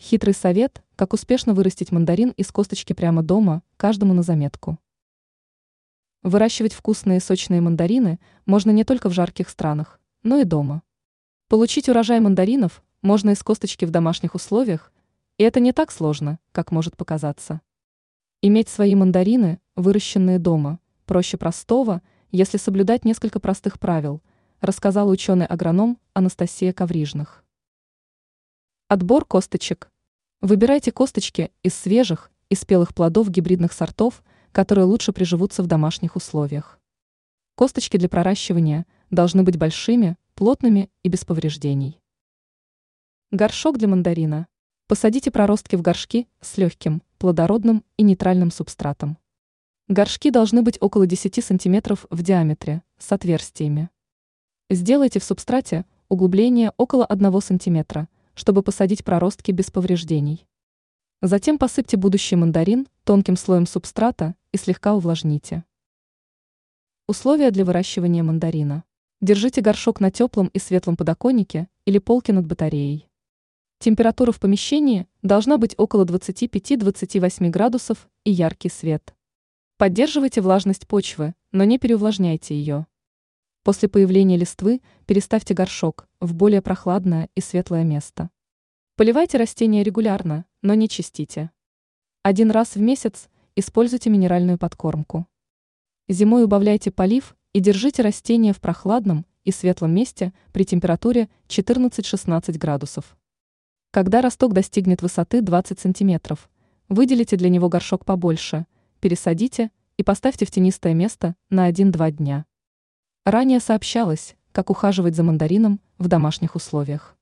Хитрый совет, как успешно вырастить мандарин из косточки прямо дома, каждому на заметку. Выращивать вкусные сочные мандарины можно не только в жарких странах, но и дома. Получить урожай мандаринов можно из косточки в домашних условиях, и это не так сложно, как может показаться. Иметь свои мандарины, выращенные дома, проще простого, если соблюдать несколько простых правил, рассказал ученый-агроном Анастасия Коврижных. Отбор косточек. Выбирайте косточки из свежих и спелых плодов гибридных сортов, которые лучше приживутся в домашних условиях. Косточки для проращивания должны быть большими, плотными и без повреждений. Горшок для мандарина. Посадите проростки в горшки с легким, плодородным и нейтральным субстратом. Горшки должны быть около 10 см в диаметре, с отверстиями. Сделайте в субстрате углубление около 1 см, чтобы посадить проростки без повреждений. Затем посыпьте будущий мандарин тонким слоем субстрата и слегка увлажните. Условия для выращивания мандарина. Держите горшок на теплом и светлом подоконнике или полке над батареей. Температура в помещении должна быть около 25-28 градусов и яркий свет. Поддерживайте влажность почвы, но не переувлажняйте ее. После появления листвы переставьте горшок в более прохладное и светлое место. Поливайте растения регулярно, но не чистите. Один раз в месяц используйте минеральную подкормку. Зимой убавляйте полив и держите растения в прохладном и светлом месте при температуре 14-16 градусов. Когда росток достигнет высоты 20 см, выделите для него горшок побольше, пересадите и поставьте в тенистое место на 1-2 дня. Ранее сообщалось, как ухаживать за мандарином в домашних условиях.